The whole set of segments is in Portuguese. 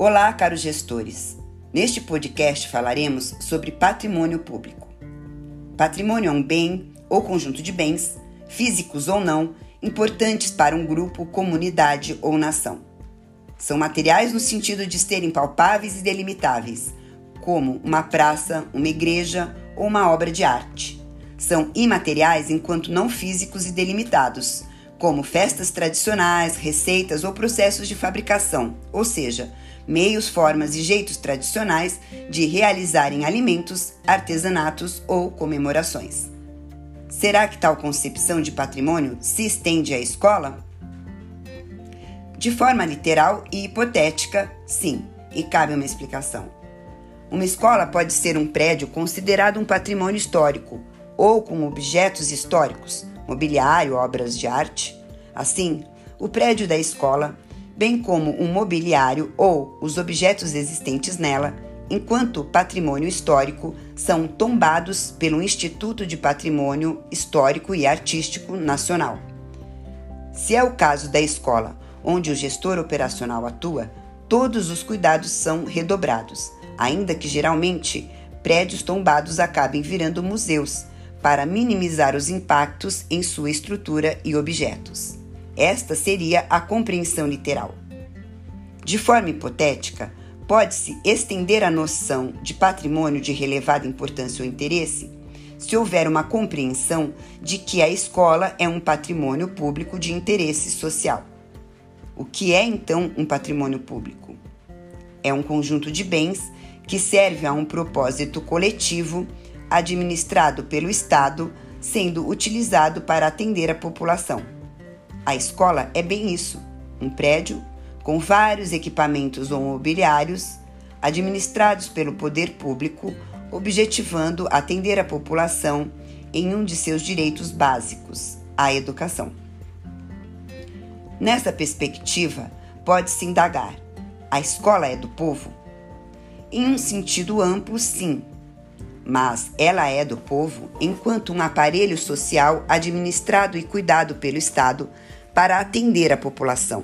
Olá, caros gestores. Neste podcast falaremos sobre patrimônio público. Patrimônio é um bem ou conjunto de bens, físicos ou não, importantes para um grupo, comunidade ou nação. São materiais no sentido de serem palpáveis e delimitáveis, como uma praça, uma igreja ou uma obra de arte. São imateriais enquanto não físicos e delimitados, como festas tradicionais, receitas ou processos de fabricação, ou seja, meios, formas e jeitos tradicionais de realizarem alimentos, artesanatos ou comemorações. Será que tal concepção de patrimônio se estende à escola? De forma literal e hipotética, sim, e cabe uma explicação. Uma escola pode ser um prédio considerado um patrimônio histórico ou com objetos históricos, mobiliário, obras de arte. Assim, o prédio da escola bem como o mobiliário ou os objetos existentes nela, enquanto patrimônio histórico, são tombados pelo Instituto de Patrimônio Histórico e Artístico Nacional. Se é o caso da escola, onde o gestor operacional atua, todos os cuidados são redobrados, ainda que geralmente prédios tombados acabem virando museus, para minimizar os impactos em sua estrutura e objetos. Esta seria a compreensão literal. De forma hipotética, pode-se estender a noção de patrimônio de relevada importância ou interesse se houver uma compreensão de que a escola é um patrimônio público de interesse social. O que é então um patrimônio público? É um conjunto de bens que serve a um propósito coletivo administrado pelo Estado, sendo utilizado para atender a população a escola é bem isso: um prédio com vários equipamentos ou mobiliários administrados pelo poder público, objetivando atender a população em um de seus direitos básicos, a educação. Nessa perspectiva, pode-se indagar: a escola é do povo? Em um sentido amplo, sim, mas ela é do povo enquanto um aparelho social administrado e cuidado pelo Estado para atender a população.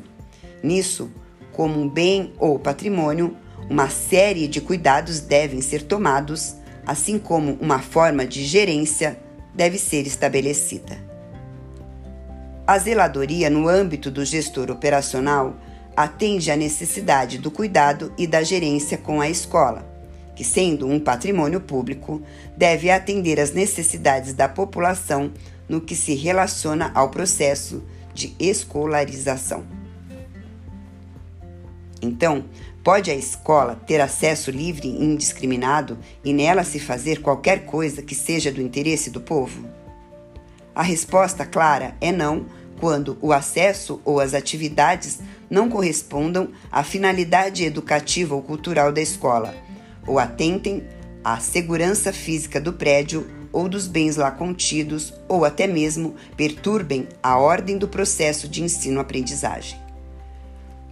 Nisso, como um bem ou patrimônio, uma série de cuidados devem ser tomados, assim como uma forma de gerência deve ser estabelecida. A zeladoria, no âmbito do gestor operacional, atende à necessidade do cuidado e da gerência com a escola, que, sendo um patrimônio público, deve atender às necessidades da população no que se relaciona ao processo de escolarização. Então, pode a escola ter acesso livre e indiscriminado e nela se fazer qualquer coisa que seja do interesse do povo? A resposta clara é não quando o acesso ou as atividades não correspondam à finalidade educativa ou cultural da escola, ou atentem à segurança física do prédio ou dos bens lá contidos, ou até mesmo perturbem a ordem do processo de ensino-aprendizagem.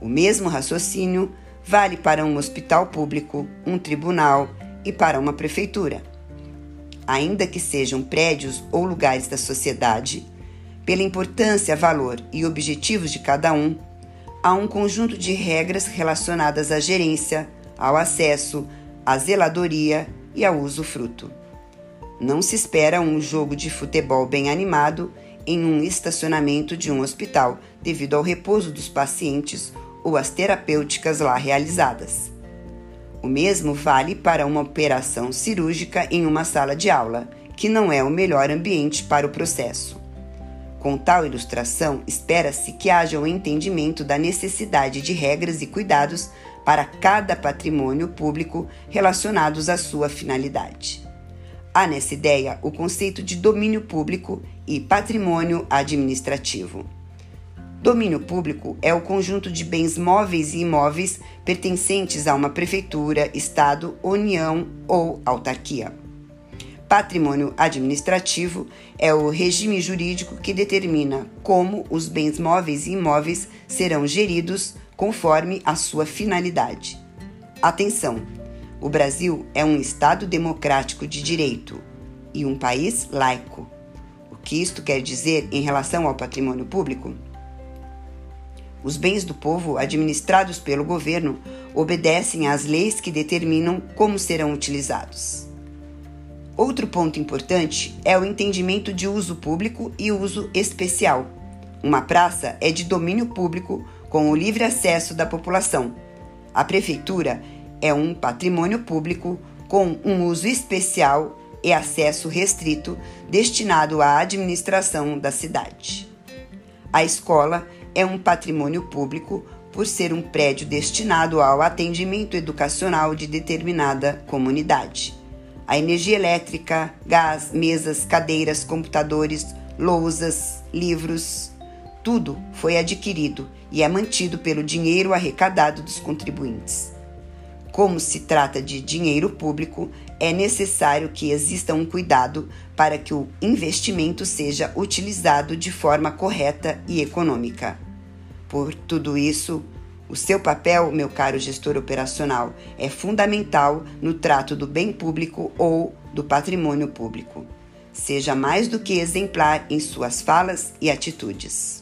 O mesmo raciocínio vale para um hospital público, um tribunal e para uma prefeitura. Ainda que sejam prédios ou lugares da sociedade, pela importância, valor e objetivos de cada um, há um conjunto de regras relacionadas à gerência, ao acesso, à zeladoria e ao usufruto. Não se espera um jogo de futebol bem animado em um estacionamento de um hospital, devido ao repouso dos pacientes ou às terapêuticas lá realizadas. O mesmo vale para uma operação cirúrgica em uma sala de aula, que não é o melhor ambiente para o processo. Com tal ilustração, espera-se que haja o um entendimento da necessidade de regras e cuidados para cada patrimônio público relacionados à sua finalidade. Há nessa ideia o conceito de domínio público e patrimônio administrativo. Domínio público é o conjunto de bens móveis e imóveis pertencentes a uma prefeitura, estado, união ou autarquia. Patrimônio administrativo é o regime jurídico que determina como os bens móveis e imóveis serão geridos conforme a sua finalidade. Atenção! O Brasil é um Estado democrático de direito e um país laico. O que isto quer dizer em relação ao patrimônio público? Os bens do povo, administrados pelo governo, obedecem às leis que determinam como serão utilizados. Outro ponto importante é o entendimento de uso público e uso especial. Uma praça é de domínio público com o livre acesso da população. A prefeitura é um patrimônio público com um uso especial e acesso restrito destinado à administração da cidade. A escola é um patrimônio público por ser um prédio destinado ao atendimento educacional de determinada comunidade. A energia elétrica, gás, mesas, cadeiras, computadores, lousas, livros, tudo foi adquirido e é mantido pelo dinheiro arrecadado dos contribuintes. Como se trata de dinheiro público, é necessário que exista um cuidado para que o investimento seja utilizado de forma correta e econômica. Por tudo isso, o seu papel, meu caro gestor operacional, é fundamental no trato do bem público ou do patrimônio público. Seja mais do que exemplar em suas falas e atitudes.